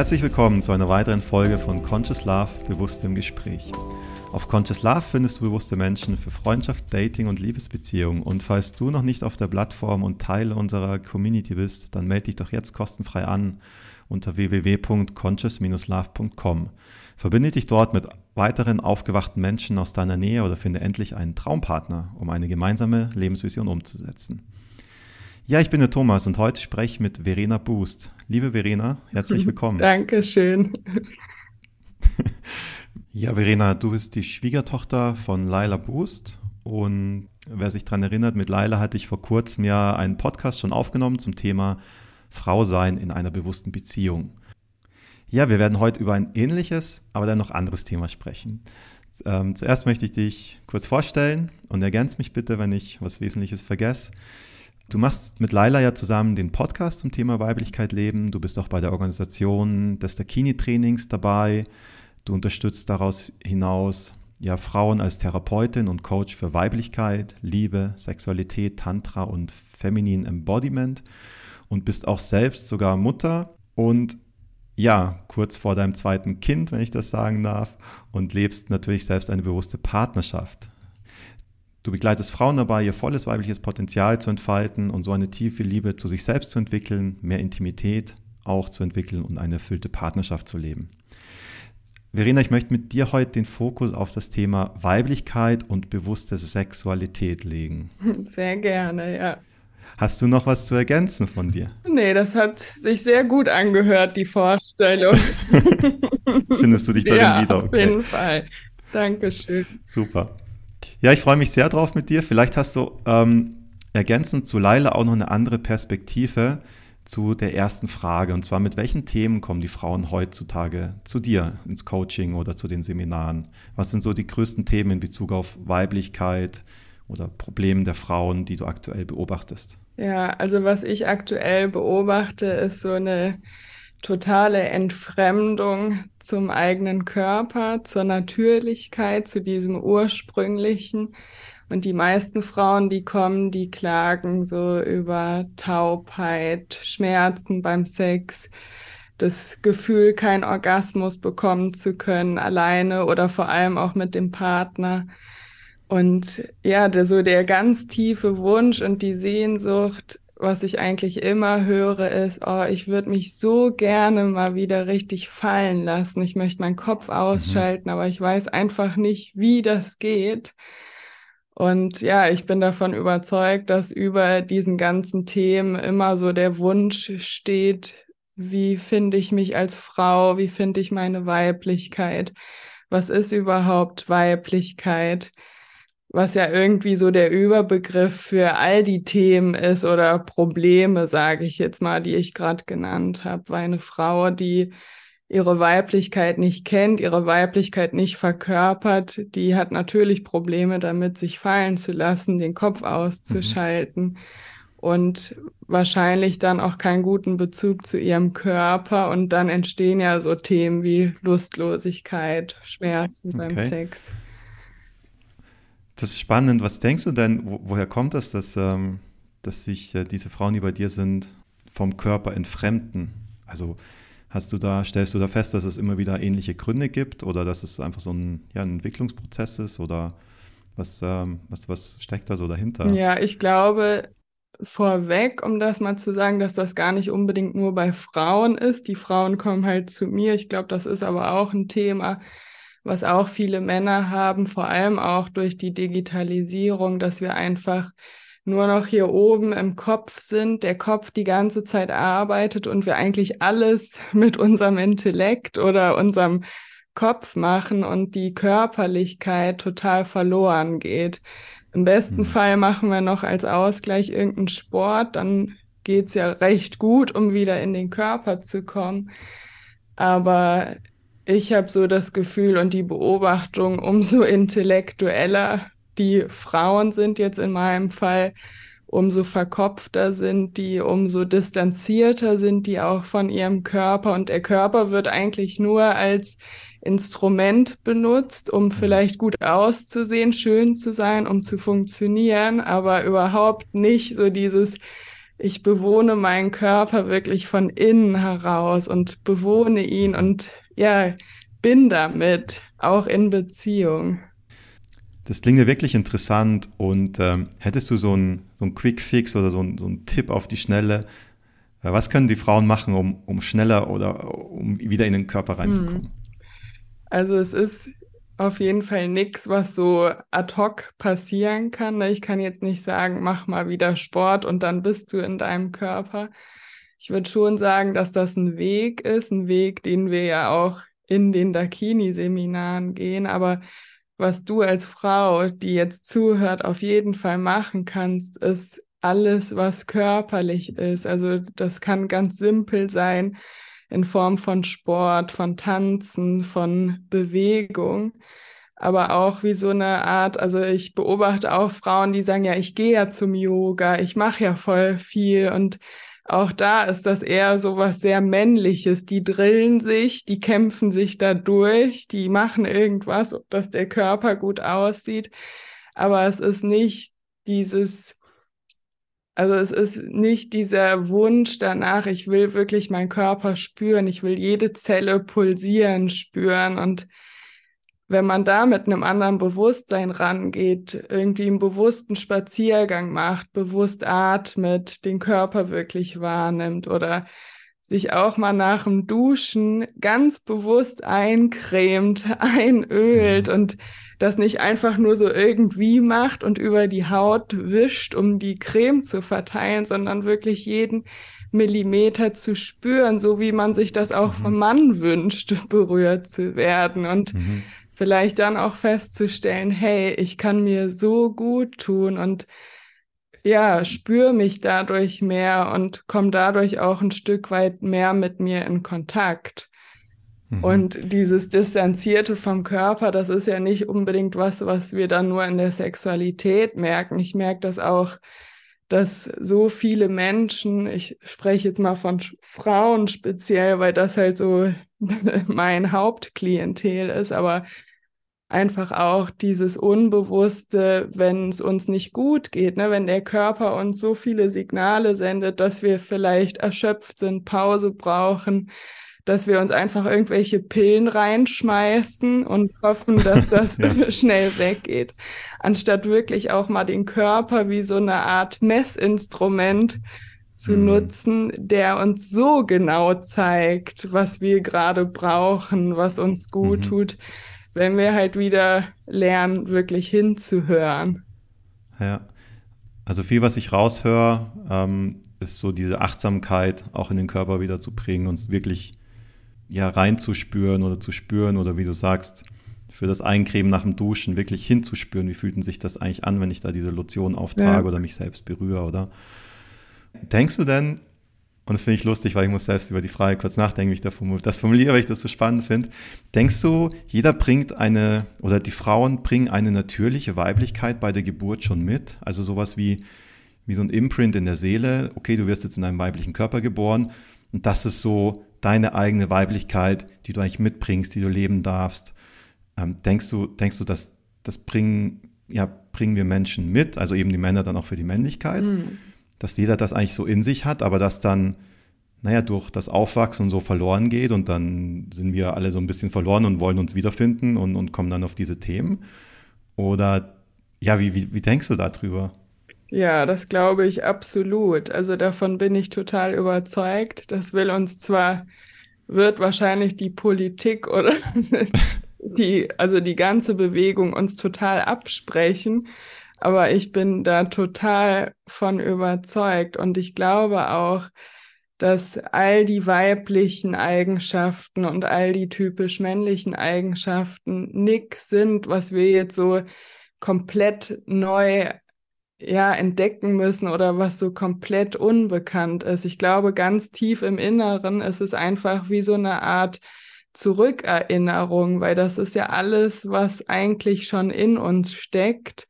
Herzlich willkommen zu einer weiteren Folge von Conscious Love, bewusstem Gespräch. Auf Conscious Love findest du bewusste Menschen für Freundschaft, Dating und Liebesbeziehungen. Und falls du noch nicht auf der Plattform und Teil unserer Community bist, dann melde dich doch jetzt kostenfrei an unter www.conscious-love.com. Verbinde dich dort mit weiteren aufgewachten Menschen aus deiner Nähe oder finde endlich einen Traumpartner, um eine gemeinsame Lebensvision umzusetzen. Ja, ich bin der Thomas und heute spreche ich mit Verena Boost. Liebe Verena, herzlich willkommen. Dankeschön. ja, Verena, du bist die Schwiegertochter von Laila Boost und wer sich daran erinnert, mit Laila hatte ich vor kurzem ja einen Podcast schon aufgenommen zum Thema Frau sein in einer bewussten Beziehung. Ja, wir werden heute über ein ähnliches, aber dann noch anderes Thema sprechen. Ähm, zuerst möchte ich dich kurz vorstellen und ergänze mich bitte, wenn ich was Wesentliches vergesse. Du machst mit Laila ja zusammen den Podcast zum Thema Weiblichkeit leben. Du bist auch bei der Organisation des Dakini-Trainings dabei. Du unterstützt daraus hinaus ja Frauen als Therapeutin und Coach für Weiblichkeit, Liebe, Sexualität, Tantra und Feminine Embodiment und bist auch selbst sogar Mutter und ja, kurz vor deinem zweiten Kind, wenn ich das sagen darf, und lebst natürlich selbst eine bewusste Partnerschaft. Du begleitest Frauen dabei, ihr volles weibliches Potenzial zu entfalten und so eine tiefe Liebe zu sich selbst zu entwickeln, mehr Intimität auch zu entwickeln und eine erfüllte Partnerschaft zu leben. Verena, ich möchte mit dir heute den Fokus auf das Thema Weiblichkeit und bewusste Sexualität legen. Sehr gerne, ja. Hast du noch was zu ergänzen von dir? Nee, das hat sich sehr gut angehört, die Vorstellung. Findest du dich darin ja, wieder? Okay. Auf jeden Fall. Dankeschön. Super. Ja, ich freue mich sehr drauf mit dir. Vielleicht hast du ähm, ergänzend zu Leila auch noch eine andere Perspektive zu der ersten Frage. Und zwar, mit welchen Themen kommen die Frauen heutzutage zu dir ins Coaching oder zu den Seminaren? Was sind so die größten Themen in Bezug auf Weiblichkeit oder Problemen der Frauen, die du aktuell beobachtest? Ja, also was ich aktuell beobachte, ist so eine totale Entfremdung zum eigenen Körper, zur Natürlichkeit, zu diesem ursprünglichen. Und die meisten Frauen, die kommen, die klagen so über Taubheit, Schmerzen beim Sex, das Gefühl, keinen Orgasmus bekommen zu können, alleine oder vor allem auch mit dem Partner. Und ja, der, so der ganz tiefe Wunsch und die Sehnsucht, was ich eigentlich immer höre, ist, oh, ich würde mich so gerne mal wieder richtig fallen lassen. Ich möchte meinen Kopf mhm. ausschalten, mhm. aber ich weiß einfach nicht, wie das geht. Und ja, ich bin davon überzeugt, dass über diesen ganzen Themen immer so der Wunsch steht, wie finde ich mich als Frau, wie finde ich meine Weiblichkeit, was ist überhaupt Weiblichkeit? Was ja irgendwie so der Überbegriff für all die Themen ist oder Probleme, sage ich jetzt mal, die ich gerade genannt habe, weil eine Frau, die ihre Weiblichkeit nicht kennt, ihre Weiblichkeit nicht verkörpert, die hat natürlich Probleme damit, sich fallen zu lassen, den Kopf auszuschalten mhm. und wahrscheinlich dann auch keinen guten Bezug zu ihrem Körper und dann entstehen ja so Themen wie Lustlosigkeit, Schmerzen okay. beim Sex. Das ist spannend. Was denkst du denn, wo, woher kommt das, dass, ähm, dass sich äh, diese Frauen, die bei dir sind, vom Körper entfremden? Also hast du da, stellst du da fest, dass es immer wieder ähnliche Gründe gibt oder dass es einfach so ein, ja, ein Entwicklungsprozess ist oder was, ähm, was, was steckt da so dahinter? Ja, ich glaube, vorweg, um das mal zu sagen, dass das gar nicht unbedingt nur bei Frauen ist. Die Frauen kommen halt zu mir. Ich glaube, das ist aber auch ein Thema, was auch viele Männer haben, vor allem auch durch die Digitalisierung, dass wir einfach nur noch hier oben im Kopf sind, der Kopf die ganze Zeit arbeitet und wir eigentlich alles mit unserem Intellekt oder unserem Kopf machen und die Körperlichkeit total verloren geht. Im besten mhm. Fall machen wir noch als Ausgleich irgendeinen Sport, dann geht's ja recht gut, um wieder in den Körper zu kommen. Aber ich habe so das Gefühl und die Beobachtung, umso intellektueller die Frauen sind jetzt in meinem Fall, umso verkopfter sind die, umso distanzierter sind die auch von ihrem Körper. Und der Körper wird eigentlich nur als Instrument benutzt, um vielleicht gut auszusehen, schön zu sein, um zu funktionieren, aber überhaupt nicht so dieses ich bewohne meinen Körper wirklich von innen heraus und bewohne ihn und ja, bin damit auch in Beziehung. Das klingt ja wirklich interessant und ähm, hättest du so einen so Quick Fix oder so, ein, so einen Tipp auf die Schnelle? Äh, was können die Frauen machen, um, um schneller oder um wieder in den Körper reinzukommen? Hm. Also es ist auf jeden Fall nichts, was so ad hoc passieren kann. Ne? Ich kann jetzt nicht sagen, mach mal wieder Sport und dann bist du in deinem Körper. Ich würde schon sagen, dass das ein Weg ist, ein Weg, den wir ja auch in den Dakini-Seminaren gehen. Aber was du als Frau, die jetzt zuhört, auf jeden Fall machen kannst, ist alles, was körperlich ist. Also das kann ganz simpel sein in Form von Sport, von Tanzen, von Bewegung, aber auch wie so eine Art, also ich beobachte auch Frauen, die sagen, ja, ich gehe ja zum Yoga, ich mache ja voll viel und auch da ist das eher so was sehr Männliches. Die drillen sich, die kämpfen sich da durch, die machen irgendwas, dass der Körper gut aussieht. Aber es ist nicht dieses also es ist nicht dieser Wunsch danach, ich will wirklich meinen Körper spüren, ich will jede Zelle pulsieren spüren und wenn man da mit einem anderen Bewusstsein rangeht, irgendwie einen bewussten Spaziergang macht, bewusst atmet, den Körper wirklich wahrnimmt oder sich auch mal nach dem Duschen ganz bewusst eincremt, einölt mhm. und das nicht einfach nur so irgendwie macht und über die Haut wischt, um die Creme zu verteilen, sondern wirklich jeden Millimeter zu spüren, so wie man sich das auch mhm. vom Mann wünscht, berührt zu werden und mhm. vielleicht dann auch festzustellen, hey, ich kann mir so gut tun und ja, spüre mich dadurch mehr und komme dadurch auch ein Stück weit mehr mit mir in Kontakt. Mhm. Und dieses Distanzierte vom Körper, das ist ja nicht unbedingt was, was wir dann nur in der Sexualität merken. Ich merke das auch, dass so viele Menschen, ich spreche jetzt mal von Frauen speziell, weil das halt so mein Hauptklientel ist, aber einfach auch dieses Unbewusste, wenn es uns nicht gut geht, ne? wenn der Körper uns so viele Signale sendet, dass wir vielleicht erschöpft sind, Pause brauchen, dass wir uns einfach irgendwelche Pillen reinschmeißen und hoffen, dass das ja. schnell weggeht, anstatt wirklich auch mal den Körper wie so eine Art Messinstrument zu mhm. nutzen, der uns so genau zeigt, was wir gerade brauchen, was uns gut mhm. tut, wenn wir halt wieder lernen, wirklich hinzuhören. Ja, also viel, was ich raushöre, ähm, ist so diese Achtsamkeit auch in den Körper wieder zu bringen, uns wirklich ja reinzuspüren oder zu spüren oder wie du sagst, für das Eincremen nach dem Duschen wirklich hinzuspüren, wie fühlt sich das eigentlich an, wenn ich da diese Lotion auftrage ja. oder mich selbst berühre, oder? Denkst du denn, und das finde ich lustig, weil ich muss selbst über die Frage kurz nachdenken, wie ich das formuliere, weil ich das so spannend finde. Denkst du, jeder bringt eine, oder die Frauen bringen eine natürliche Weiblichkeit bei der Geburt schon mit? Also sowas wie, wie so ein Imprint in der Seele. Okay, du wirst jetzt in einem weiblichen Körper geboren und das ist so deine eigene Weiblichkeit, die du eigentlich mitbringst, die du leben darfst. Ähm, denkst du, denkst du, dass das bringen, ja, bringen wir Menschen mit, also eben die Männer dann auch für die Männlichkeit, mhm. dass jeder das eigentlich so in sich hat, aber dass dann, naja, durch das Aufwachsen so verloren geht und dann sind wir alle so ein bisschen verloren und wollen uns wiederfinden und, und kommen dann auf diese Themen? Oder ja, wie, wie, wie denkst du darüber? Ja, das glaube ich absolut. Also davon bin ich total überzeugt. Das will uns zwar, wird wahrscheinlich die Politik oder die, also die ganze Bewegung uns total absprechen, aber ich bin da total von überzeugt und ich glaube auch, dass all die weiblichen Eigenschaften und all die typisch männlichen Eigenschaften nix sind, was wir jetzt so komplett neu ja entdecken müssen oder was so komplett unbekannt ist. Ich glaube, ganz tief im Inneren ist es einfach wie so eine Art Zurückerinnerung, weil das ist ja alles, was eigentlich schon in uns steckt,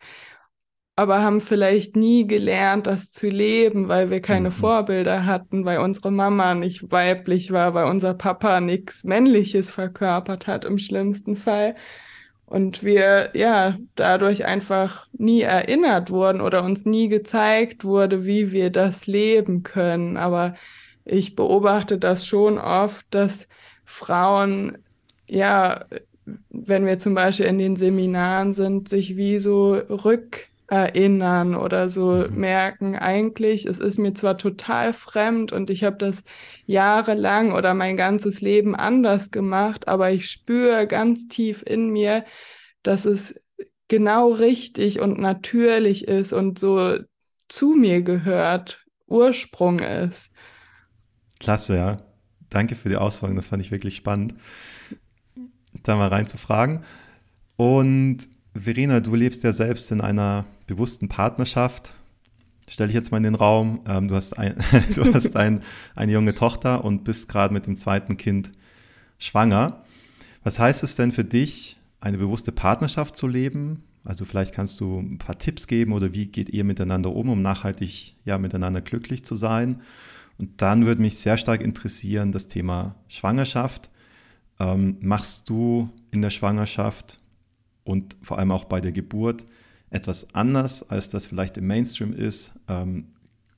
aber haben vielleicht nie gelernt, das zu leben, weil wir keine mhm. Vorbilder hatten, weil unsere Mama nicht weiblich war, weil unser Papa nichts Männliches verkörpert hat im schlimmsten Fall. Und wir ja dadurch einfach nie erinnert wurden oder uns nie gezeigt wurde, wie wir das leben können. Aber ich beobachte das schon oft, dass Frauen ja, wenn wir zum Beispiel in den Seminaren sind, sich wie so rückerinnern oder so mhm. merken, eigentlich, es ist mir zwar total fremd und ich habe das jahrelang oder mein ganzes Leben anders gemacht, aber ich spüre ganz tief in mir, dass es genau richtig und natürlich ist und so zu mir gehört, Ursprung ist. Klasse, ja. Danke für die Ausführung, das fand ich wirklich spannend da mal reinzufragen. Und Verena, du lebst ja selbst in einer bewussten Partnerschaft. Stelle ich jetzt mal in den Raum. Ähm, du hast, ein, du hast ein, eine junge Tochter und bist gerade mit dem zweiten Kind schwanger. Was heißt es denn für dich, eine bewusste Partnerschaft zu leben? Also vielleicht kannst du ein paar Tipps geben oder wie geht ihr miteinander um, um nachhaltig ja miteinander glücklich zu sein? Und dann würde mich sehr stark interessieren das Thema Schwangerschaft ähm, machst du in der Schwangerschaft und vor allem auch bei der Geburt etwas anders, als das vielleicht im Mainstream ist? Ähm,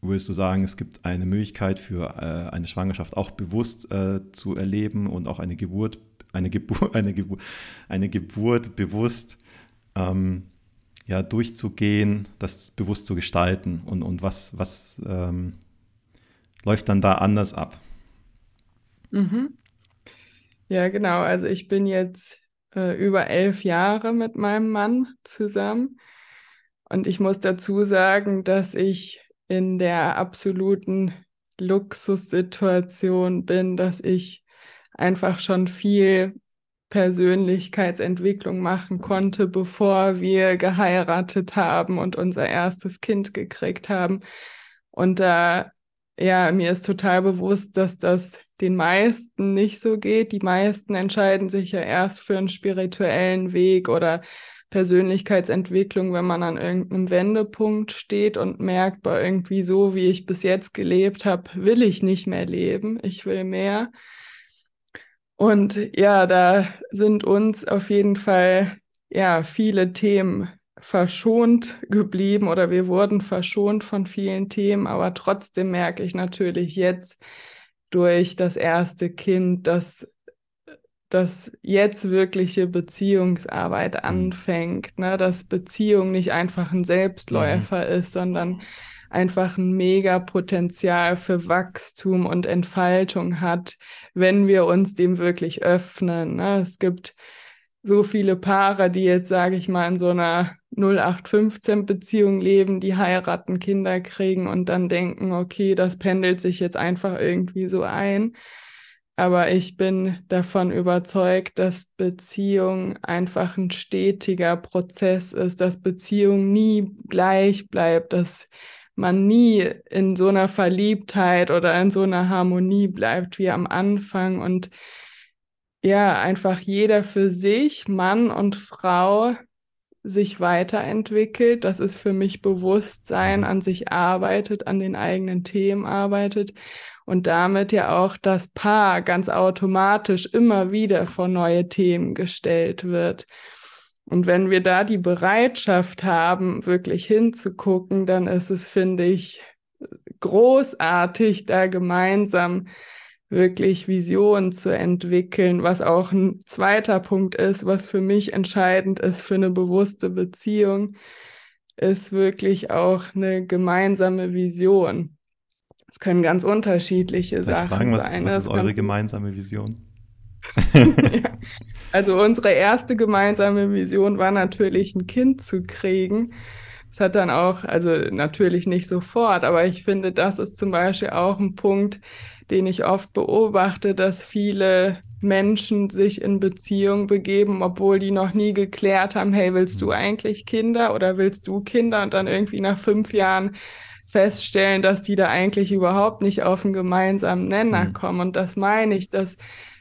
würdest du sagen, es gibt eine Möglichkeit für äh, eine Schwangerschaft auch bewusst äh, zu erleben und auch eine Geburt, eine Geburt, eine Geburt, eine Geburt bewusst ähm, ja, durchzugehen, das bewusst zu gestalten und, und was, was ähm, läuft dann da anders ab? Mhm. Ja, genau. Also ich bin jetzt äh, über elf Jahre mit meinem Mann zusammen. Und ich muss dazu sagen, dass ich in der absoluten Luxussituation bin, dass ich einfach schon viel Persönlichkeitsentwicklung machen konnte, bevor wir geheiratet haben und unser erstes Kind gekriegt haben. Und da, ja, mir ist total bewusst, dass das den meisten nicht so geht. Die meisten entscheiden sich ja erst für einen spirituellen Weg oder Persönlichkeitsentwicklung, wenn man an irgendeinem Wendepunkt steht und merkt, bei irgendwie so, wie ich bis jetzt gelebt habe, will ich nicht mehr leben, ich will mehr. Und ja, da sind uns auf jeden Fall ja viele Themen verschont geblieben oder wir wurden verschont von vielen Themen, aber trotzdem merke ich natürlich jetzt, durch das erste Kind, dass dass jetzt wirkliche Beziehungsarbeit mhm. anfängt, ne? dass Beziehung nicht einfach ein Selbstläufer mhm. ist, sondern einfach ein mega Potenzial für Wachstum und Entfaltung hat, wenn wir uns dem wirklich öffnen. Ne? Es gibt so viele Paare, die jetzt, sage ich mal, in so einer 0815-Beziehung leben, die heiraten, Kinder kriegen und dann denken, okay, das pendelt sich jetzt einfach irgendwie so ein. Aber ich bin davon überzeugt, dass Beziehung einfach ein stetiger Prozess ist, dass Beziehung nie gleich bleibt, dass man nie in so einer Verliebtheit oder in so einer Harmonie bleibt wie am Anfang und ja, einfach jeder für sich, Mann und Frau, sich weiterentwickelt. Das ist für mich Bewusstsein, mhm. an sich arbeitet, an den eigenen Themen arbeitet und damit ja auch das Paar ganz automatisch immer wieder vor neue Themen gestellt wird. Und wenn wir da die Bereitschaft haben, wirklich hinzugucken, dann ist es, finde ich, großartig, da gemeinsam wirklich Visionen zu entwickeln, was auch ein zweiter Punkt ist, was für mich entscheidend ist für eine bewusste Beziehung, ist wirklich auch eine gemeinsame Vision. Es können ganz unterschiedliche Darf Sachen fragen, was, sein. Was ist eure gemeinsame Vision? ja. Also unsere erste gemeinsame Vision war natürlich, ein Kind zu kriegen. Es hat dann auch, also natürlich nicht sofort, aber ich finde, das ist zum Beispiel auch ein Punkt, den ich oft beobachte, dass viele Menschen sich in Beziehung begeben, obwohl die noch nie geklärt haben, hey, willst du mhm. eigentlich Kinder oder willst du Kinder? Und dann irgendwie nach fünf Jahren feststellen, dass die da eigentlich überhaupt nicht auf einen gemeinsamen Nenner mhm. kommen. Und das meine ich, dass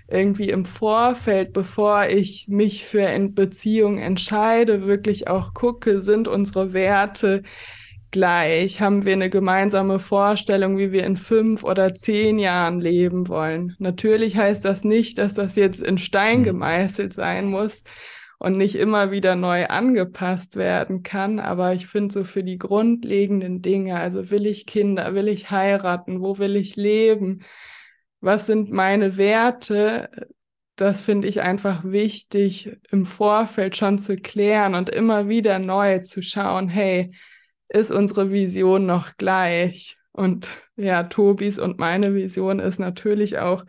irgendwie im Vorfeld, bevor ich mich für eine Beziehung entscheide, wirklich auch gucke, sind unsere Werte gleich? Haben wir eine gemeinsame Vorstellung, wie wir in fünf oder zehn Jahren leben wollen? Natürlich heißt das nicht, dass das jetzt in Stein mhm. gemeißelt sein muss. und nicht immer wieder neu angepasst werden kann. Aber ich finde so für die grundlegenden Dinge, also will ich Kinder, will ich heiraten, wo will ich leben, was sind meine Werte, das finde ich einfach wichtig im Vorfeld schon zu klären und immer wieder neu zu schauen, hey, ist unsere Vision noch gleich? Und ja, Tobis und meine Vision ist natürlich auch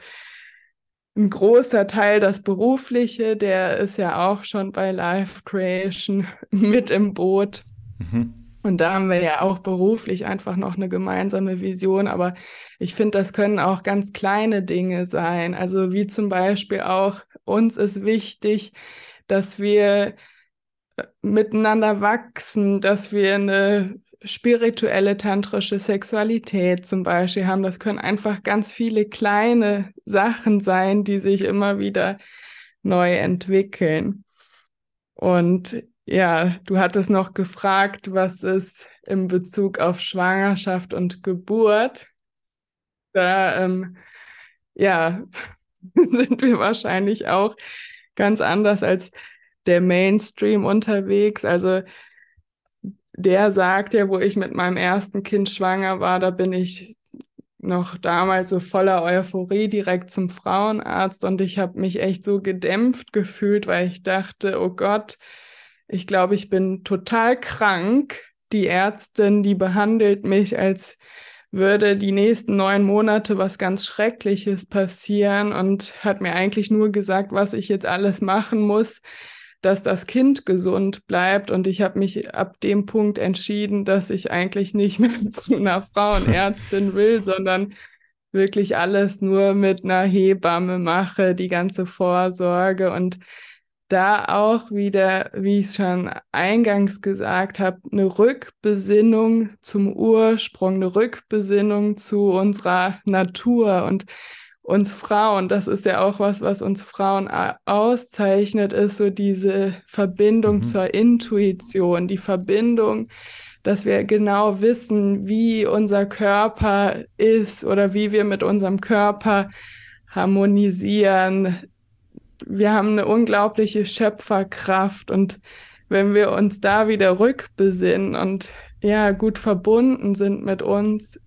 ein großer Teil das Berufliche, der ist ja auch schon bei Life Creation mit im Boot. Mhm. Und da haben wir ja auch beruflich einfach noch eine gemeinsame Vision. Aber ich finde, das können auch ganz kleine Dinge sein. Also wie zum Beispiel auch uns ist wichtig, dass wir miteinander wachsen, dass wir eine spirituelle tantrische Sexualität zum Beispiel haben. Das können einfach ganz viele kleine Sachen sein, die sich immer wieder neu entwickeln. Und ja, du hattest noch gefragt, was ist in Bezug auf Schwangerschaft und Geburt. Da, ähm, ja, sind wir wahrscheinlich auch ganz anders als der Mainstream unterwegs. Also der sagt ja, wo ich mit meinem ersten Kind schwanger war, da bin ich noch damals so voller Euphorie direkt zum Frauenarzt und ich habe mich echt so gedämpft gefühlt, weil ich dachte, oh Gott, ich glaube, ich bin total krank. Die Ärztin, die behandelt mich, als würde die nächsten neun Monate was ganz Schreckliches passieren und hat mir eigentlich nur gesagt, was ich jetzt alles machen muss, dass das Kind gesund bleibt. Und ich habe mich ab dem Punkt entschieden, dass ich eigentlich nicht mehr zu einer Frauenärztin will, sondern wirklich alles nur mit einer Hebamme mache, die ganze Vorsorge und da auch wieder, wie ich es schon eingangs gesagt habe, eine Rückbesinnung zum Ursprung, eine Rückbesinnung zu unserer Natur und uns Frauen, das ist ja auch was, was uns Frauen auszeichnet, ist so diese Verbindung mhm. zur Intuition, die Verbindung, dass wir genau wissen, wie unser Körper ist oder wie wir mit unserem Körper harmonisieren. Wir haben eine unglaubliche Schöpferkraft und wenn wir uns da wieder rückbesinnen und ja gut verbunden sind mit uns,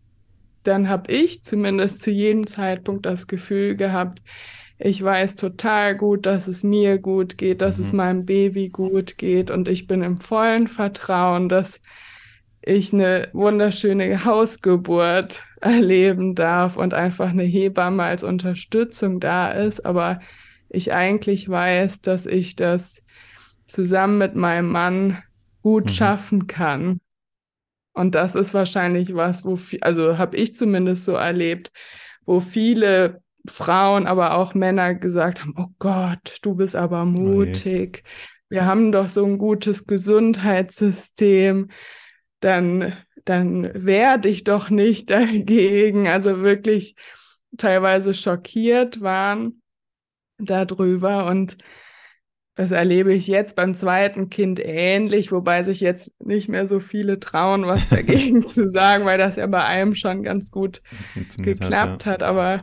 dann habe ich zumindest zu jedem Zeitpunkt das Gefühl gehabt, ich weiß total gut, dass es mir gut geht, dass mhm. es meinem Baby gut geht und ich bin im vollen Vertrauen, dass ich eine wunderschöne Hausgeburt erleben darf und einfach eine Hebamme als Unterstützung da ist, aber ich eigentlich weiß, dass ich das zusammen mit meinem Mann gut mhm. schaffen kann. Und das ist wahrscheinlich was, wo, also habe ich zumindest so erlebt, wo viele Frauen, aber auch Männer gesagt haben, oh Gott, du bist aber oh mutig. Wir haben doch so ein gutes Gesundheitssystem. Dann, dann wehr dich doch nicht dagegen. Also wirklich teilweise schockiert waren darüber. Und das erlebe ich jetzt beim zweiten Kind ähnlich, wobei sich jetzt nicht mehr so viele trauen, was dagegen zu sagen, weil das ja bei einem schon ganz gut geklappt hat, ja. hat. Aber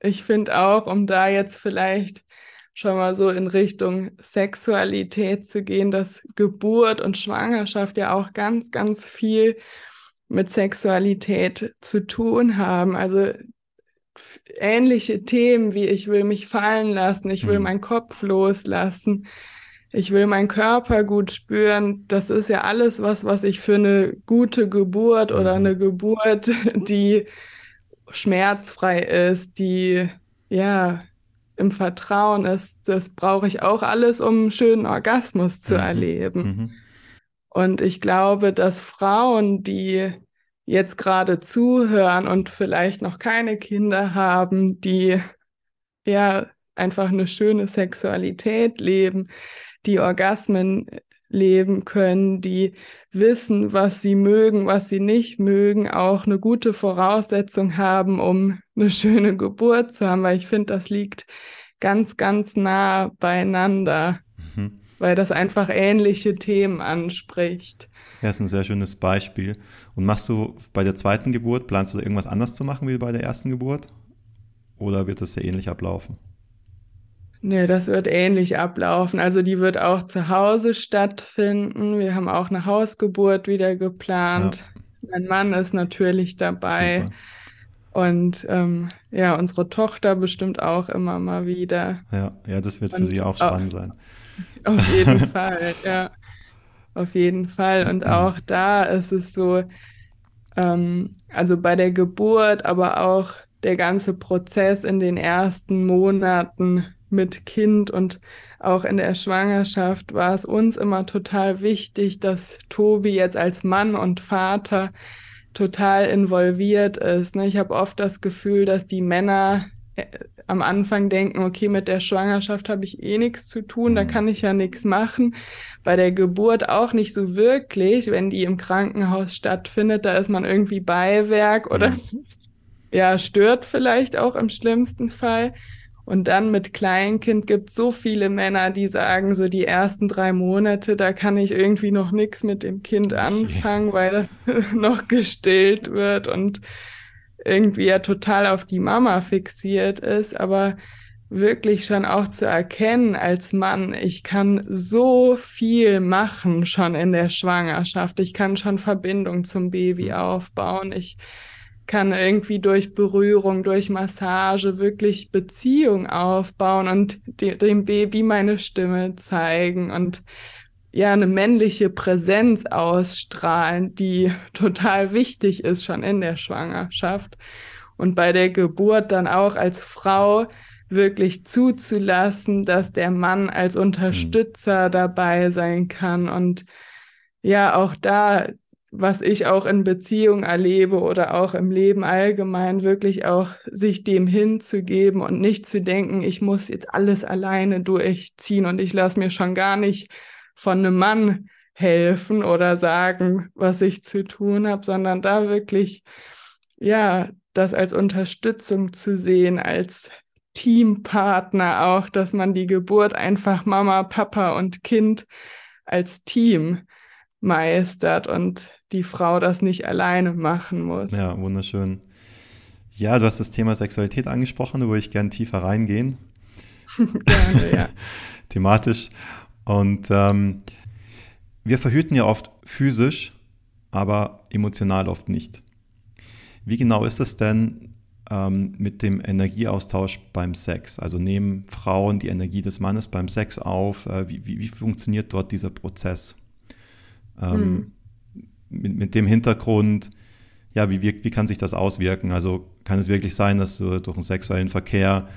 ich finde auch, um da jetzt vielleicht schon mal so in Richtung Sexualität zu gehen, dass Geburt und Schwangerschaft ja auch ganz, ganz viel mit Sexualität zu tun haben. Also ähnliche Themen wie ich will mich fallen lassen, ich will mhm. meinen Kopf loslassen, ich will meinen Körper gut spüren. Das ist ja alles was, was ich für eine gute Geburt oder mhm. eine Geburt, die schmerzfrei ist, die ja im Vertrauen ist, das brauche ich auch alles, um einen schönen Orgasmus zu mhm. erleben. Mhm. Und ich glaube, dass Frauen, die jetzt gerade zuhören und vielleicht noch keine Kinder haben, die ja einfach eine schöne Sexualität leben, die Orgasmen leben können, die wissen, was sie mögen, was sie nicht mögen, auch eine gute Voraussetzung haben, um eine schöne Geburt zu haben, weil ich finde, das liegt ganz, ganz nah beieinander, mhm. weil das einfach ähnliche Themen anspricht. Ja, ist ein sehr schönes Beispiel. Und machst du bei der zweiten Geburt, planst du da irgendwas anders zu machen wie bei der ersten Geburt? Oder wird das sehr ähnlich ablaufen? Nee, das wird ähnlich ablaufen. Also die wird auch zu Hause stattfinden. Wir haben auch eine Hausgeburt wieder geplant. Ja. Mein Mann ist natürlich dabei. Super. Und ähm, ja, unsere Tochter bestimmt auch immer mal wieder. Ja, ja, das wird für Und sie auch spannend auch, sein. Auf jeden Fall, ja. Auf jeden Fall. Und auch da ist es so, ähm, also bei der Geburt, aber auch der ganze Prozess in den ersten Monaten mit Kind und auch in der Schwangerschaft war es uns immer total wichtig, dass Tobi jetzt als Mann und Vater total involviert ist. Ne? Ich habe oft das Gefühl, dass die Männer am Anfang denken, okay, mit der Schwangerschaft habe ich eh nichts zu tun, da mhm. kann ich ja nichts machen. Bei der Geburt auch nicht so wirklich, wenn die im Krankenhaus stattfindet, da ist man irgendwie Beiwerk oder mhm. ja, stört vielleicht auch im schlimmsten Fall. Und dann mit Kleinkind gibt es so viele Männer, die sagen, so die ersten drei Monate, da kann ich irgendwie noch nichts mit dem Kind anfangen, weil das noch gestillt wird und irgendwie ja total auf die Mama fixiert ist. Aber wirklich schon auch zu erkennen als Mann, ich kann so viel machen schon in der Schwangerschaft. Ich kann schon Verbindung zum Baby mhm. aufbauen. Ich kann irgendwie durch Berührung, durch Massage wirklich Beziehung aufbauen und de dem Baby meine Stimme zeigen und ja, eine männliche Präsenz ausstrahlen, die total wichtig ist schon in der Schwangerschaft und bei der Geburt dann auch als Frau wirklich zuzulassen, dass der Mann als Unterstützer mhm. dabei sein kann und ja, auch da was ich auch in Beziehung erlebe oder auch im Leben allgemein, wirklich auch sich dem hinzugeben und nicht zu denken, ich muss jetzt alles alleine durchziehen und ich lasse mir schon gar nicht von einem Mann helfen oder sagen, was ich zu tun habe, sondern da wirklich, ja, das als Unterstützung zu sehen, als Teampartner auch, dass man die Geburt einfach Mama, Papa und Kind als Team meistert und die Frau das nicht alleine machen muss. Ja, wunderschön. Ja, du hast das Thema Sexualität angesprochen, da würde ich gerne tiefer reingehen. gerne, ja. Thematisch. Und ähm, wir verhüten ja oft physisch, aber emotional oft nicht. Wie genau ist es denn ähm, mit dem Energieaustausch beim Sex? Also nehmen Frauen die Energie des Mannes beim Sex auf? Äh, wie, wie, wie, funktioniert dort dieser Prozess? Ähm, hm mit, mit dem Hintergrund, ja, wie, wie, kann sich das auswirken? Also kann es wirklich sein, dass so durch einen sexuellen Verkehr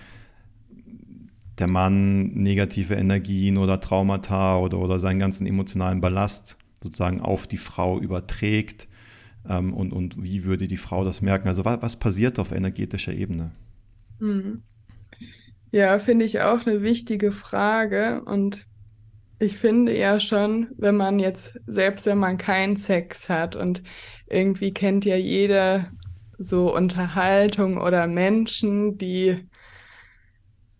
der Mann negative Energien oder Traumata oder, oder seinen ganzen emotionalen Ballast sozusagen auf die Frau überträgt? Ähm, und, und wie würde die Frau das merken? Also was, was passiert auf energetischer Ebene? Hm. Ja, finde ich auch eine wichtige Frage. Und ich finde ja schon, wenn man jetzt, selbst wenn man keinen Sex hat und irgendwie kennt ja jeder so Unterhaltung oder Menschen, die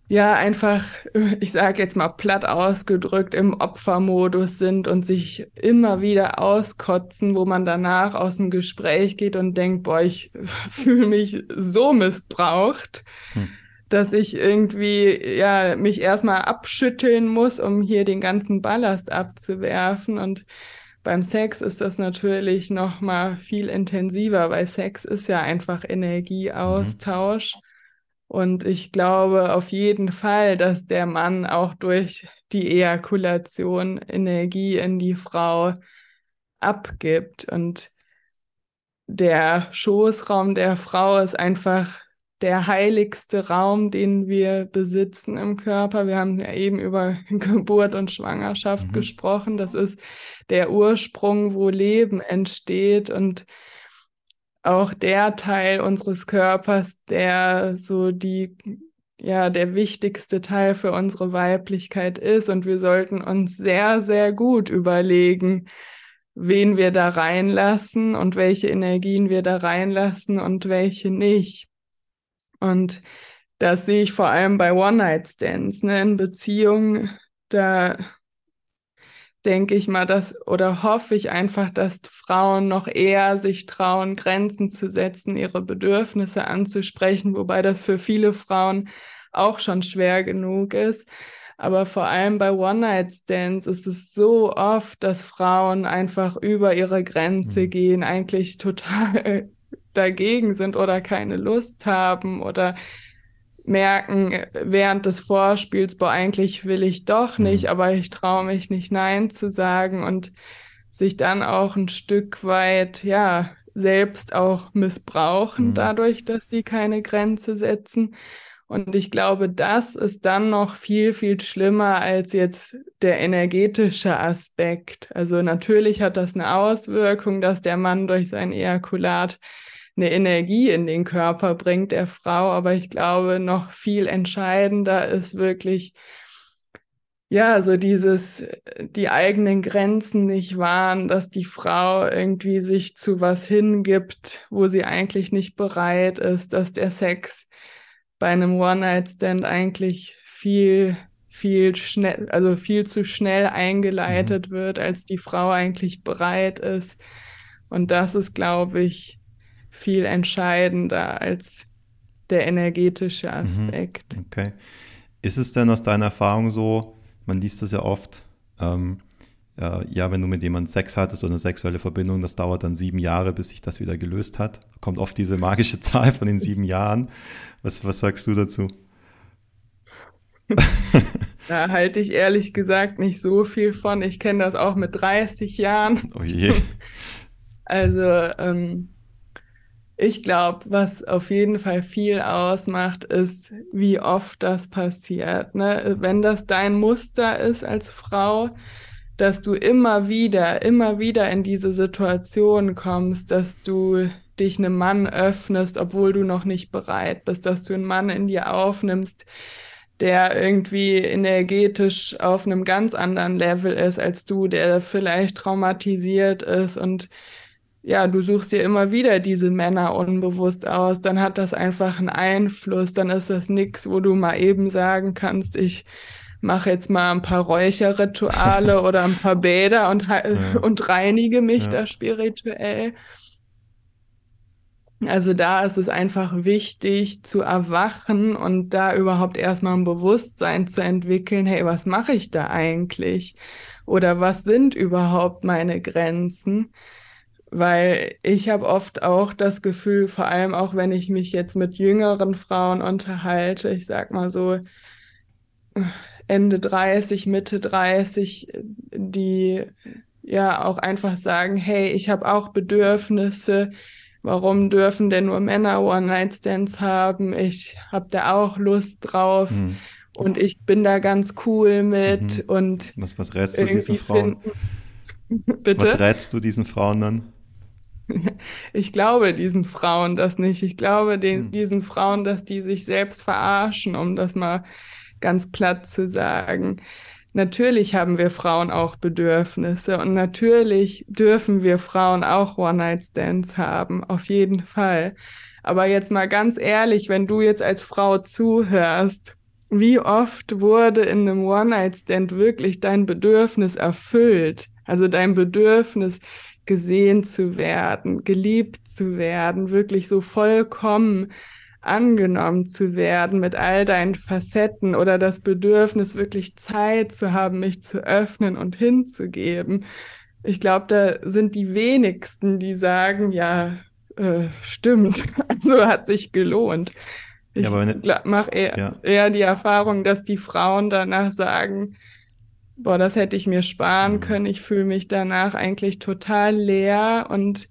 ja einfach, ich sage jetzt mal platt ausgedrückt, im Opfermodus sind und sich immer wieder auskotzen, wo man danach aus dem Gespräch geht und denkt, boah, ich fühle mich so missbraucht. Hm dass ich irgendwie ja mich erstmal abschütteln muss, um hier den ganzen Ballast abzuwerfen und beim Sex ist das natürlich noch mal viel intensiver, weil Sex ist ja einfach Energieaustausch. Mhm. Und ich glaube auf jeden Fall, dass der Mann auch durch die Ejakulation Energie in die Frau abgibt. Und der Schoßraum der Frau ist einfach der heiligste Raum, den wir besitzen im Körper. Wir haben ja eben über Geburt und Schwangerschaft mhm. gesprochen. Das ist der Ursprung, wo Leben entsteht und auch der Teil unseres Körpers, der so die ja der wichtigste Teil für unsere Weiblichkeit ist und wir sollten uns sehr sehr gut überlegen, wen wir da reinlassen und welche Energien wir da reinlassen und welche nicht. Und das sehe ich vor allem bei One-Night-Stands, ne? in Beziehungen, da denke ich mal, dass oder hoffe ich einfach, dass Frauen noch eher sich trauen, Grenzen zu setzen, ihre Bedürfnisse anzusprechen, wobei das für viele Frauen auch schon schwer genug ist. Aber vor allem bei One-Night-Stands ist es so oft, dass Frauen einfach über ihre Grenze mhm. gehen, eigentlich total dagegen sind oder keine Lust haben oder merken während des Vorspiels, boah, eigentlich will ich doch mhm. nicht, mhm. aber ich traue mich nicht Nein zu sagen und sich dann auch ein Stück weit, ja, selbst auch missbrauchen, mhm. dadurch, dass sie keine Grenze setzen. Und ich glaube, das ist dann noch viel, viel schlimmer als jetzt der energetische Aspekt. Also natürlich hat das eine Auswirkung, dass der Mann durch sein Ejakulat eine Energie in den Körper bringt der Frau. Aber ich glaube, noch viel entscheidender ist wirklich, ja, so dieses, die eigenen Grenzen nicht wahren, dass die Frau irgendwie sich zu was hingibt, wo sie eigentlich nicht bereit ist, dass der Sex bei einem One-Night-Stand eigentlich viel, viel schnell, also viel zu schnell eingeleitet mhm. wird, als die Frau eigentlich bereit ist. Und das ist, glaube ich, viel entscheidender als der energetische mhm. Aspekt. Okay. Ist es denn aus deiner Erfahrung so, man liest das ja oft, ähm, äh, ja, wenn du mit jemandem Sex hattest oder eine sexuelle Verbindung, das dauert dann sieben Jahre, bis sich das wieder gelöst hat. Kommt oft diese magische Zahl von den sieben Jahren. Was, was sagst du dazu? da halte ich ehrlich gesagt nicht so viel von. Ich kenne das auch mit 30 Jahren. Oh je. Also ähm, ich glaube, was auf jeden Fall viel ausmacht, ist, wie oft das passiert. Ne? Wenn das dein Muster ist als Frau, dass du immer wieder, immer wieder in diese Situation kommst, dass du dich einem Mann öffnest, obwohl du noch nicht bereit bist, dass du einen Mann in dir aufnimmst, der irgendwie energetisch auf einem ganz anderen Level ist als du, der vielleicht traumatisiert ist und ja, du suchst dir immer wieder diese Männer unbewusst aus, dann hat das einfach einen Einfluss, dann ist das nichts, wo du mal eben sagen kannst, ich mache jetzt mal ein paar Räucherrituale oder ein paar Bäder und, ja. und reinige mich ja. da spirituell. Also da ist es einfach wichtig zu erwachen und da überhaupt erstmal ein Bewusstsein zu entwickeln, hey, was mache ich da eigentlich? Oder was sind überhaupt meine Grenzen? Weil ich habe oft auch das Gefühl, vor allem auch wenn ich mich jetzt mit jüngeren Frauen unterhalte, ich sag mal so Ende 30, Mitte 30, die ja auch einfach sagen, hey, ich habe auch Bedürfnisse. Warum dürfen denn nur Männer One-Night-Stands haben? Ich habe da auch Lust drauf. Hm. Und ich bin da ganz cool mit. Mhm. Und was, was rätst du diesen Frauen? Bitte? Was rätst du diesen Frauen dann? Ich glaube diesen Frauen das nicht. Ich glaube den, hm. diesen Frauen, dass die sich selbst verarschen, um das mal ganz platt zu sagen. Natürlich haben wir Frauen auch Bedürfnisse und natürlich dürfen wir Frauen auch One-Night-Stands haben, auf jeden Fall. Aber jetzt mal ganz ehrlich, wenn du jetzt als Frau zuhörst, wie oft wurde in einem One-Night-Stand wirklich dein Bedürfnis erfüllt? Also dein Bedürfnis, gesehen zu werden, geliebt zu werden, wirklich so vollkommen angenommen zu werden mit all deinen Facetten oder das Bedürfnis, wirklich Zeit zu haben, mich zu öffnen und hinzugeben. Ich glaube, da sind die wenigsten, die sagen, ja, äh, stimmt, also hat sich gelohnt. Ich ja, mache eher, ja. eher die Erfahrung, dass die Frauen danach sagen, boah, das hätte ich mir sparen mhm. können. Ich fühle mich danach eigentlich total leer und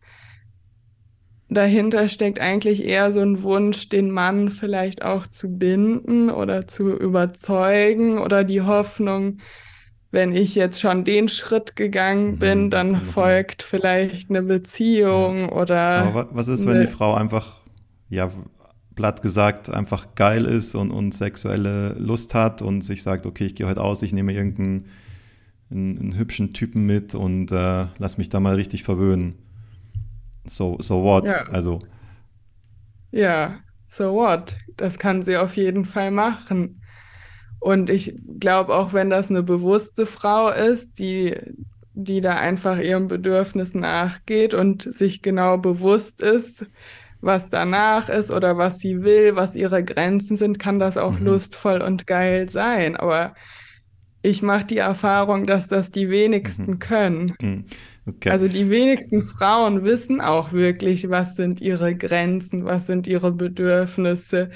dahinter steckt eigentlich eher so ein Wunsch, den Mann vielleicht auch zu binden oder zu überzeugen oder die Hoffnung, wenn ich jetzt schon den Schritt gegangen mhm, bin, dann mhm. folgt vielleicht eine Beziehung oder. Aber was ist, wenn die Frau einfach, ja, platt gesagt, einfach geil ist und, und sexuelle Lust hat und sich sagt, okay, ich gehe heute aus, ich nehme irgendeinen einen, einen hübschen Typen mit und äh, lass mich da mal richtig verwöhnen? So, so what? Ja. Also. Ja, so what? Das kann sie auf jeden Fall machen. Und ich glaube, auch wenn das eine bewusste Frau ist, die, die da einfach ihrem Bedürfnis nachgeht und sich genau bewusst ist, was danach ist oder was sie will, was ihre Grenzen sind, kann das auch mhm. lustvoll und geil sein. Aber ich mache die Erfahrung, dass das die wenigsten mhm. können. Mhm. Okay. Also die wenigsten Frauen wissen auch wirklich, was sind ihre Grenzen, was sind ihre Bedürfnisse.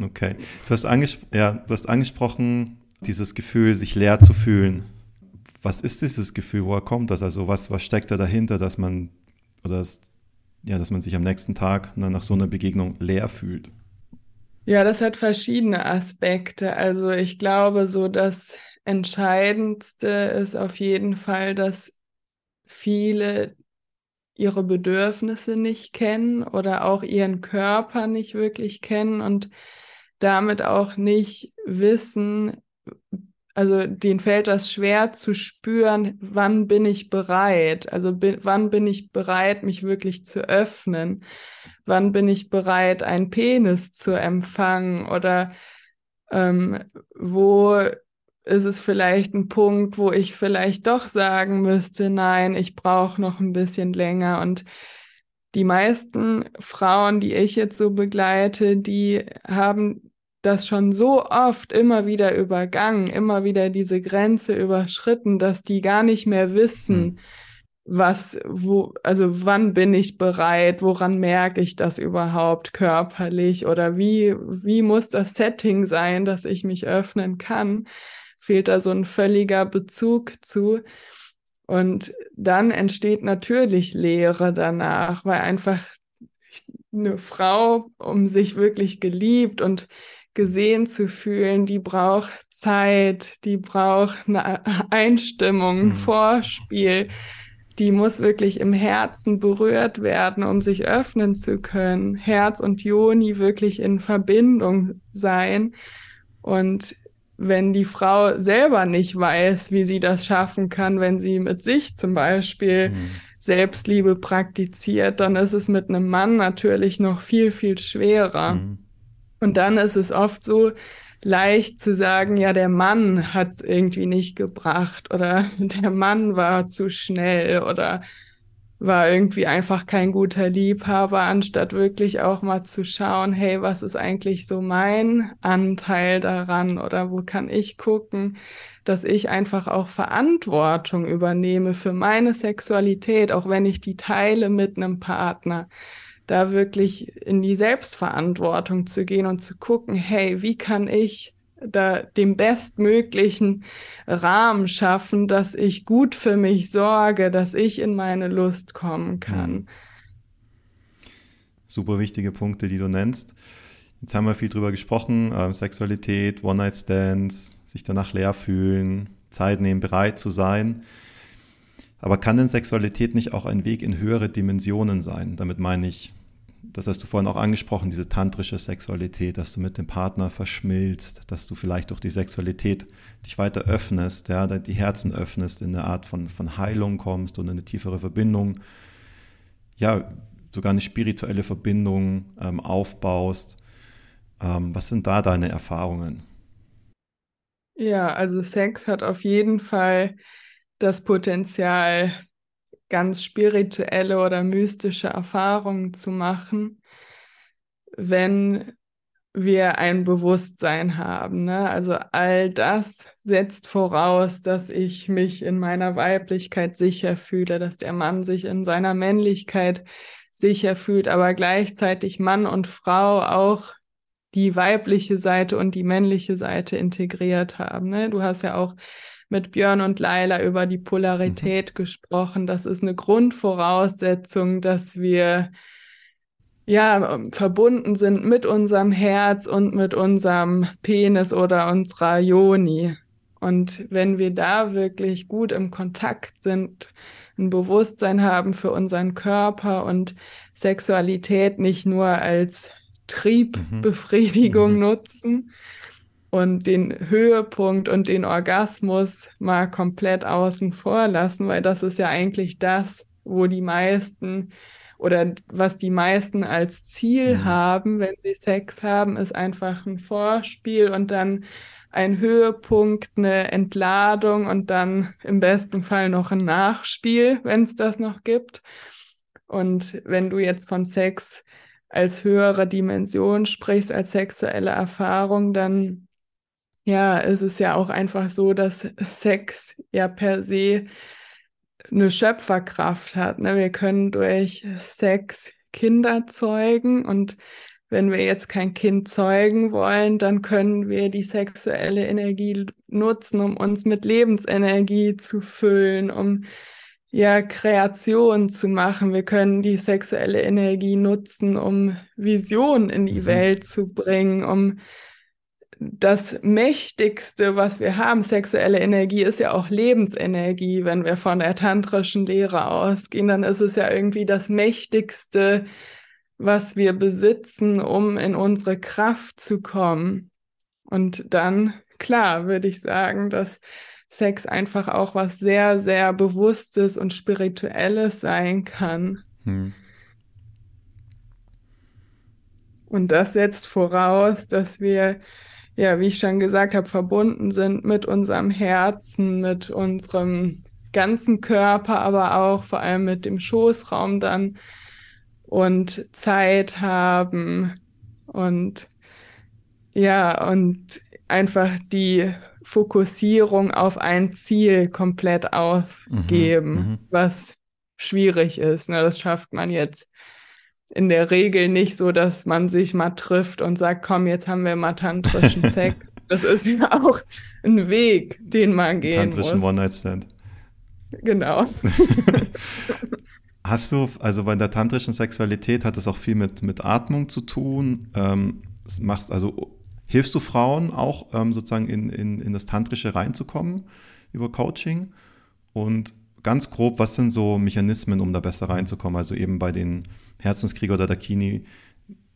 Okay. Du hast, ja, du hast angesprochen, dieses Gefühl, sich leer zu fühlen. Was ist dieses Gefühl? Woher kommt das? Also was, was steckt da dahinter, dass man oder das, ja, dass man sich am nächsten Tag nach so einer Begegnung leer fühlt? Ja, das hat verschiedene Aspekte. Also ich glaube, so das Entscheidendste ist auf jeden Fall, dass viele ihre Bedürfnisse nicht kennen oder auch ihren Körper nicht wirklich kennen und damit auch nicht wissen, also denen fällt das schwer zu spüren, wann bin ich bereit? Also bin, wann bin ich bereit, mich wirklich zu öffnen? Wann bin ich bereit, einen Penis zu empfangen? Oder ähm, wo ist es vielleicht ein Punkt, wo ich vielleicht doch sagen müsste, nein, ich brauche noch ein bisschen länger. Und die meisten Frauen, die ich jetzt so begleite, die haben das schon so oft immer wieder übergangen, immer wieder diese Grenze überschritten, dass die gar nicht mehr wissen, hm. was, wo, also wann bin ich bereit, woran merke ich das überhaupt körperlich oder wie, wie muss das Setting sein, dass ich mich öffnen kann, fehlt da so ein völliger Bezug zu. Und dann entsteht natürlich Leere danach, weil einfach eine Frau, um sich wirklich geliebt und gesehen zu fühlen, die braucht Zeit, die braucht eine Einstimmung, ein mhm. Vorspiel. Die muss wirklich im Herzen berührt werden, um sich öffnen zu können. Herz und Joni wirklich in Verbindung sein. Und wenn die Frau selber nicht weiß, wie sie das schaffen kann, wenn sie mit sich zum Beispiel mhm. Selbstliebe praktiziert, dann ist es mit einem Mann natürlich noch viel, viel schwerer. Mhm. Und dann ist es oft so leicht zu sagen, ja, der Mann hat es irgendwie nicht gebracht oder der Mann war zu schnell oder war irgendwie einfach kein guter Liebhaber, anstatt wirklich auch mal zu schauen, hey, was ist eigentlich so mein Anteil daran oder wo kann ich gucken, dass ich einfach auch Verantwortung übernehme für meine Sexualität, auch wenn ich die teile mit einem Partner da wirklich in die Selbstverantwortung zu gehen und zu gucken, hey, wie kann ich da den bestmöglichen Rahmen schaffen, dass ich gut für mich sorge, dass ich in meine Lust kommen kann. Mhm. Super wichtige Punkte, die du nennst. Jetzt haben wir viel drüber gesprochen, äh, Sexualität, One-Night-Stands, sich danach leer fühlen, Zeit nehmen, bereit zu sein. Aber kann denn Sexualität nicht auch ein Weg in höhere Dimensionen sein? Damit meine ich das hast du vorhin auch angesprochen, diese tantrische Sexualität, dass du mit dem Partner verschmilzt, dass du vielleicht durch die Sexualität dich weiter öffnest, ja, die Herzen öffnest, in eine Art von, von Heilung kommst und eine tiefere Verbindung, ja, sogar eine spirituelle Verbindung ähm, aufbaust. Ähm, was sind da deine Erfahrungen? Ja, also Sex hat auf jeden Fall das Potenzial, ganz spirituelle oder mystische Erfahrungen zu machen, wenn wir ein Bewusstsein haben. Ne? Also all das setzt voraus, dass ich mich in meiner Weiblichkeit sicher fühle, dass der Mann sich in seiner Männlichkeit sicher fühlt, aber gleichzeitig Mann und Frau auch die weibliche Seite und die männliche Seite integriert haben. Ne? Du hast ja auch mit Björn und Laila über die Polarität mhm. gesprochen. Das ist eine Grundvoraussetzung, dass wir ja verbunden sind mit unserem Herz und mit unserem Penis oder unserer Yoni. Und wenn wir da wirklich gut im Kontakt sind, ein Bewusstsein haben für unseren Körper und Sexualität nicht nur als Triebbefriedigung mhm. nutzen, und den Höhepunkt und den Orgasmus mal komplett außen vor lassen, weil das ist ja eigentlich das, wo die meisten oder was die meisten als Ziel mhm. haben, wenn sie Sex haben, ist einfach ein Vorspiel und dann ein Höhepunkt, eine Entladung und dann im besten Fall noch ein Nachspiel, wenn es das noch gibt. Und wenn du jetzt von Sex als höhere Dimension sprichst, als sexuelle Erfahrung, dann ja, ist es ja auch einfach so, dass Sex ja per se eine Schöpferkraft hat. Ne? Wir können durch Sex Kinder zeugen und wenn wir jetzt kein Kind zeugen wollen, dann können wir die sexuelle Energie nutzen, um uns mit Lebensenergie zu füllen, um ja Kreation zu machen. Wir können die sexuelle Energie nutzen, um Visionen in die mhm. Welt zu bringen, um das Mächtigste, was wir haben, sexuelle Energie, ist ja auch Lebensenergie. Wenn wir von der tantrischen Lehre ausgehen, dann ist es ja irgendwie das Mächtigste, was wir besitzen, um in unsere Kraft zu kommen. Und dann, klar, würde ich sagen, dass Sex einfach auch was sehr, sehr Bewusstes und Spirituelles sein kann. Hm. Und das setzt voraus, dass wir, ja, wie ich schon gesagt habe, verbunden sind mit unserem Herzen, mit unserem ganzen Körper, aber auch vor allem mit dem Schoßraum dann und Zeit haben und ja, und einfach die Fokussierung auf ein Ziel komplett aufgeben, mhm, mhm. was schwierig ist. Ne? Das schafft man jetzt in der Regel nicht so, dass man sich mal trifft und sagt, komm, jetzt haben wir mal tantrischen Sex. Das ist ja auch ein Weg, den man gehen tantrischen muss. Tantrischen One-Night-Stand. Genau. Hast du, also bei der tantrischen Sexualität hat es auch viel mit, mit Atmung zu tun. Ähm, machst, also hilfst du Frauen auch ähm, sozusagen in, in, in das Tantrische reinzukommen über Coaching? Und ganz grob, was sind so Mechanismen, um da besser reinzukommen? Also eben bei den Herzenskrieger oder Dakini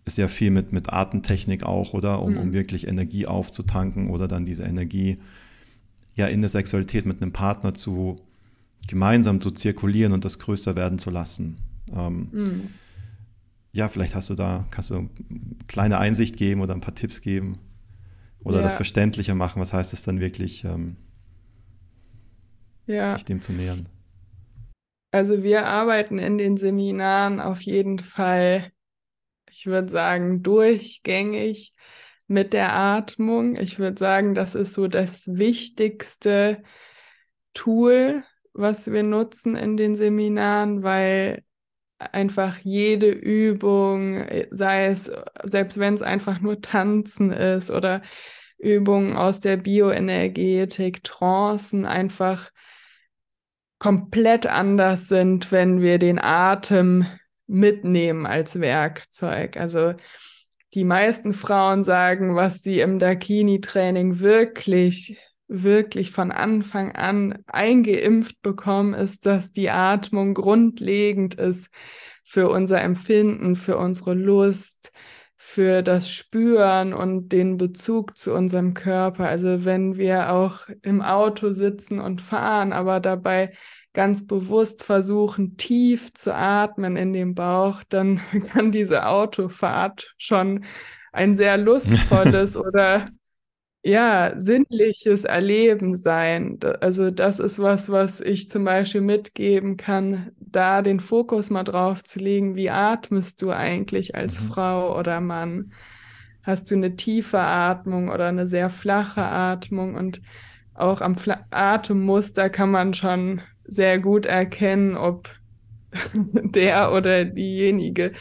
ist ja viel mit, mit Atemtechnik auch, oder? Um, mhm. um wirklich Energie aufzutanken oder dann diese Energie ja in der Sexualität mit einem Partner zu gemeinsam zu zirkulieren und das größer werden zu lassen. Ähm, mhm. Ja, vielleicht hast du da, kannst du kleine Einsicht geben oder ein paar Tipps geben oder ja. das verständlicher machen. Was heißt es dann wirklich, ähm, ja. sich dem zu nähern? Also wir arbeiten in den Seminaren auf jeden Fall, ich würde sagen, durchgängig mit der Atmung. Ich würde sagen, das ist so das wichtigste Tool, was wir nutzen in den Seminaren, weil einfach jede Übung, sei es, selbst wenn es einfach nur Tanzen ist oder Übungen aus der Bioenergetik, Trancen einfach komplett anders sind, wenn wir den Atem mitnehmen als Werkzeug. Also die meisten Frauen sagen, was sie im Dakini-Training wirklich wirklich von Anfang an eingeimpft bekommen, ist, dass die Atmung grundlegend ist für unser Empfinden, für unsere Lust, für das Spüren und den Bezug zu unserem Körper. Also wenn wir auch im Auto sitzen und fahren, aber dabei ganz bewusst versuchen, tief zu atmen in dem Bauch, dann kann diese Autofahrt schon ein sehr lustvolles oder ja, sinnliches Erleben sein. Also das ist was, was ich zum Beispiel mitgeben kann, da den Fokus mal drauf zu legen, wie atmest du eigentlich als mhm. Frau oder Mann? Hast du eine tiefe Atmung oder eine sehr flache Atmung? Und auch am Fla Atemmuster kann man schon sehr gut erkennen, ob der oder diejenige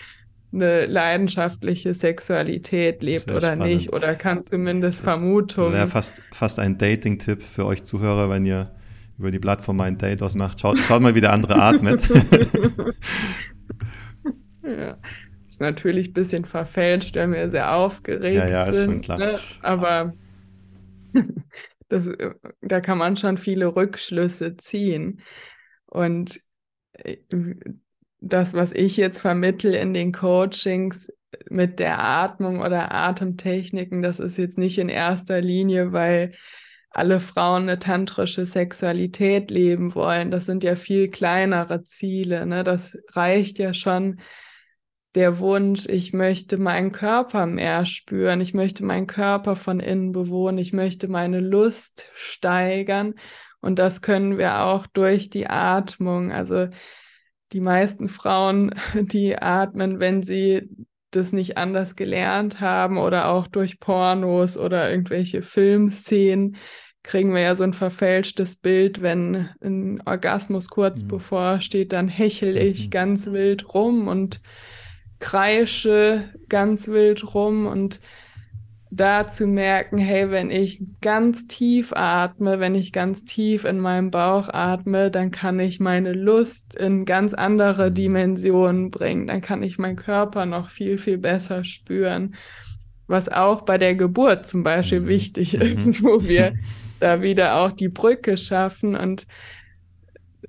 eine leidenschaftliche Sexualität lebt oder spannend. nicht oder kann zumindest das, Vermutungen. Das wäre fast, fast ein Dating-Tipp für euch Zuhörer, wenn ihr über die Plattform ein Date ausmacht. Schaut, schaut mal, wie der andere atmet. ja. Ist natürlich ein bisschen verfälscht, wenn wir sehr aufgeregt ja, ja, ist sind. Schon klar. Ne? Aber das, da kann man schon viele Rückschlüsse ziehen. Und äh, das, was ich jetzt vermittel in den Coachings mit der Atmung oder Atemtechniken, das ist jetzt nicht in erster Linie, weil alle Frauen eine tantrische Sexualität leben wollen. Das sind ja viel kleinere Ziele. Ne? Das reicht ja schon der Wunsch, ich möchte meinen Körper mehr spüren, ich möchte meinen Körper von innen bewohnen, ich möchte meine Lust steigern. Und das können wir auch durch die Atmung. Also die meisten Frauen, die atmen, wenn sie das nicht anders gelernt haben oder auch durch Pornos oder irgendwelche Filmszenen kriegen wir ja so ein verfälschtes Bild, wenn ein Orgasmus kurz mhm. bevorsteht, dann hechel ich mhm. ganz wild rum und kreische ganz wild rum und da zu merken, hey, wenn ich ganz tief atme, wenn ich ganz tief in meinem Bauch atme, dann kann ich meine Lust in ganz andere Dimensionen bringen. Dann kann ich meinen Körper noch viel, viel besser spüren. Was auch bei der Geburt zum Beispiel mhm. wichtig mhm. ist, wo wir da wieder auch die Brücke schaffen und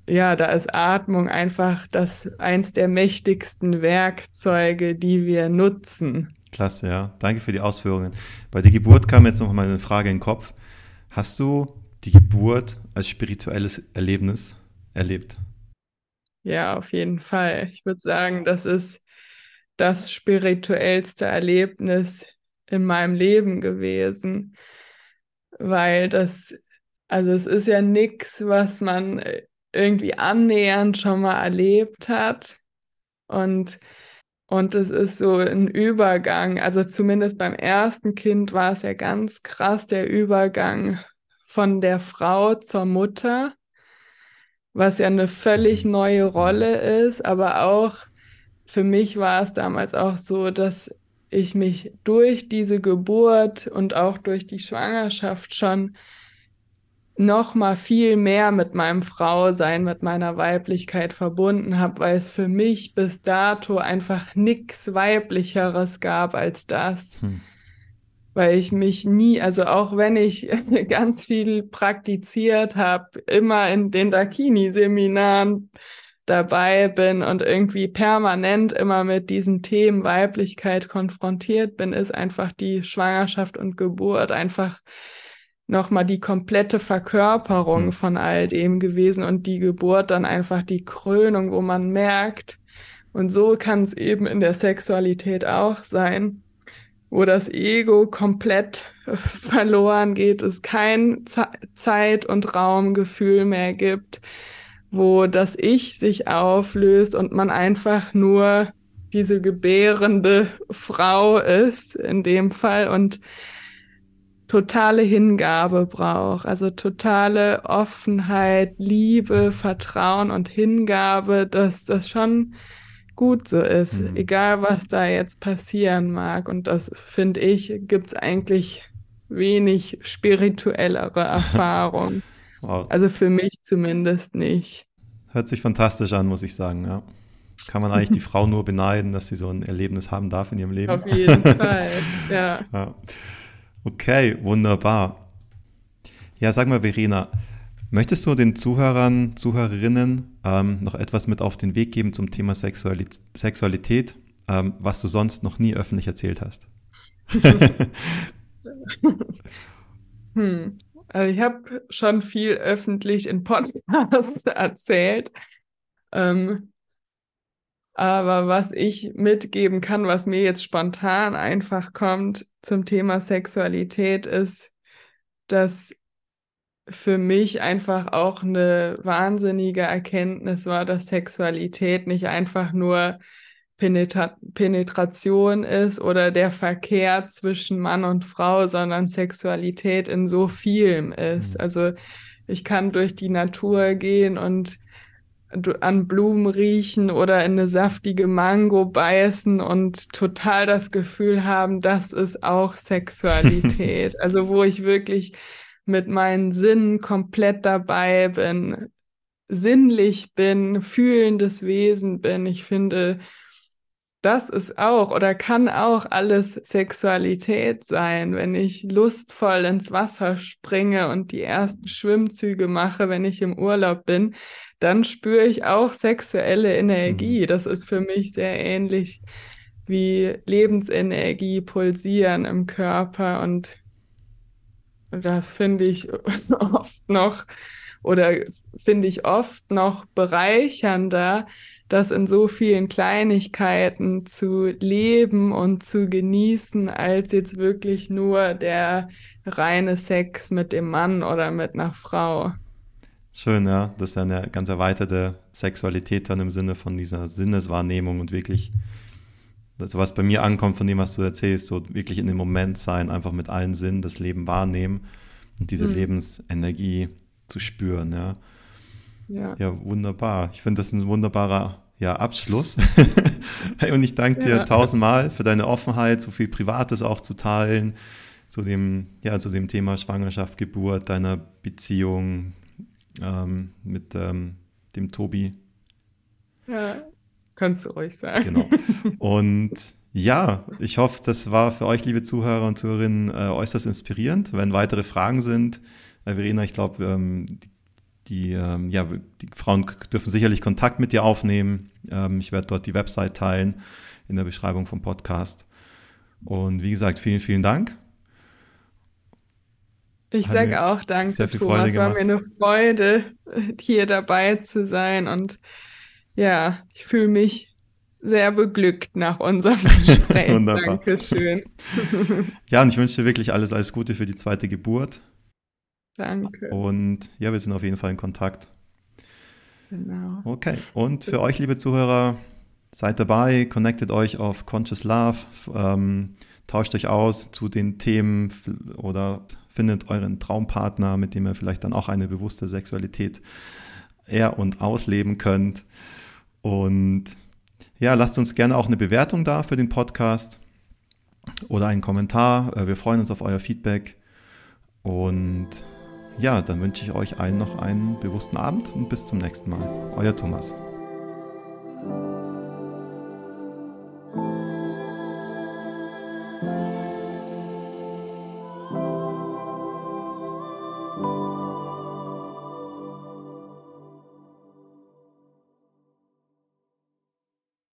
ja, da ist Atmung einfach das eins der mächtigsten Werkzeuge, die wir nutzen. Klasse, ja. Danke für die Ausführungen. Bei der Geburt kam jetzt noch mal eine Frage in den Kopf. Hast du die Geburt als spirituelles Erlebnis erlebt? Ja, auf jeden Fall. Ich würde sagen, das ist das spirituellste Erlebnis in meinem Leben gewesen, weil das, also es ist ja nichts, was man irgendwie annähernd schon mal erlebt hat. Und und es ist so ein Übergang, also zumindest beim ersten Kind war es ja ganz krass, der Übergang von der Frau zur Mutter, was ja eine völlig mhm. neue Rolle ist, aber auch für mich war es damals auch so, dass ich mich durch diese Geburt und auch durch die Schwangerschaft schon noch mal viel mehr mit meinem Frausein, mit meiner Weiblichkeit verbunden habe, weil es für mich bis dato einfach nichts weiblicheres gab als das. Hm. Weil ich mich nie, also auch wenn ich ganz viel praktiziert habe, immer in den Dakini-Seminaren dabei bin und irgendwie permanent immer mit diesen Themen Weiblichkeit konfrontiert bin, ist einfach die Schwangerschaft und Geburt einfach nochmal die komplette Verkörperung hm. von all dem gewesen und die Geburt dann einfach die Krönung, wo man merkt, und so kann es eben in der Sexualität auch sein, wo das Ego komplett verloren geht, es kein Zeit- und Raumgefühl mehr gibt, wo das Ich sich auflöst und man einfach nur diese gebärende Frau ist in dem Fall und totale Hingabe braucht, also totale Offenheit, Liebe, Vertrauen und Hingabe, dass das schon gut so ist, mhm. egal was da jetzt passieren mag. Und das finde ich, gibt es eigentlich wenig spirituellere Erfahrung. wow. Also für mich zumindest nicht. Hört sich fantastisch an, muss ich sagen, ja. Kann man eigentlich die Frau nur beneiden, dass sie so ein Erlebnis haben darf in ihrem Leben. Auf jeden Fall, ja. ja. Okay, wunderbar. Ja, sag mal, Verena, möchtest du den Zuhörern, Zuhörerinnen ähm, noch etwas mit auf den Weg geben zum Thema Sexualität, Sexualität ähm, was du sonst noch nie öffentlich erzählt hast? hm. Also ich habe schon viel öffentlich in Podcasts erzählt. Ähm, aber was ich mitgeben kann, was mir jetzt spontan einfach kommt zum Thema Sexualität, ist, dass für mich einfach auch eine wahnsinnige Erkenntnis war, dass Sexualität nicht einfach nur Penetra Penetration ist oder der Verkehr zwischen Mann und Frau, sondern Sexualität in so vielem ist. Mhm. Also ich kann durch die Natur gehen und an Blumen riechen oder in eine saftige Mango beißen und total das Gefühl haben, das ist auch Sexualität. also wo ich wirklich mit meinen Sinnen komplett dabei bin, sinnlich bin, fühlendes Wesen bin. Ich finde, das ist auch oder kann auch alles Sexualität sein, wenn ich lustvoll ins Wasser springe und die ersten Schwimmzüge mache, wenn ich im Urlaub bin dann spüre ich auch sexuelle Energie. Mhm. Das ist für mich sehr ähnlich wie Lebensenergie pulsieren im Körper und das finde ich oft noch oder finde ich oft noch bereichernder, das in so vielen Kleinigkeiten zu leben und zu genießen, als jetzt wirklich nur der reine Sex mit dem Mann oder mit einer Frau. Schön, ja. Das ist ja eine ganz erweiterte Sexualität dann im Sinne von dieser Sinneswahrnehmung und wirklich, also was bei mir ankommt von dem, was du erzählst, so wirklich in dem Moment sein, einfach mit allen Sinnen das Leben wahrnehmen und diese mhm. Lebensenergie zu spüren, ja. Ja, ja wunderbar. Ich finde das ein wunderbarer ja, Abschluss. und ich danke dir ja. tausendmal für deine Offenheit, so viel Privates auch zu teilen, zu dem, ja, zu dem Thema Schwangerschaft, Geburt, deiner Beziehung ähm, mit ähm, dem Tobi. Ja, kannst du ruhig sagen. Genau. Und ja, ich hoffe, das war für euch, liebe Zuhörer und Zuhörerinnen, äh, äußerst inspirierend. Wenn weitere Fragen sind, äh, Verena, ich glaube, ähm, die die, ähm, ja, die Frauen dürfen sicherlich Kontakt mit dir aufnehmen. Ähm, ich werde dort die Website teilen in der Beschreibung vom Podcast. Und wie gesagt, vielen, vielen Dank. Ich sage auch danke, sehr viel Thomas. Es war mir eine Freude, hier dabei zu sein. Und ja, ich fühle mich sehr beglückt nach unserem Gespräch. Wunderbar. Dankeschön. ja, und ich wünsche dir wirklich alles, alles Gute für die zweite Geburt. Danke. Und ja, wir sind auf jeden Fall in Kontakt. Genau. Okay. Und für euch, liebe Zuhörer, seid dabei, connectet euch auf Conscious Love, ähm, tauscht euch aus zu den Themen oder findet euren Traumpartner, mit dem ihr vielleicht dann auch eine bewusste Sexualität er und ausleben könnt. Und ja, lasst uns gerne auch eine Bewertung da für den Podcast oder einen Kommentar. Äh, wir freuen uns auf euer Feedback. Und ja, dann wünsche ich euch allen noch einen bewussten Abend und bis zum nächsten Mal. Euer Thomas.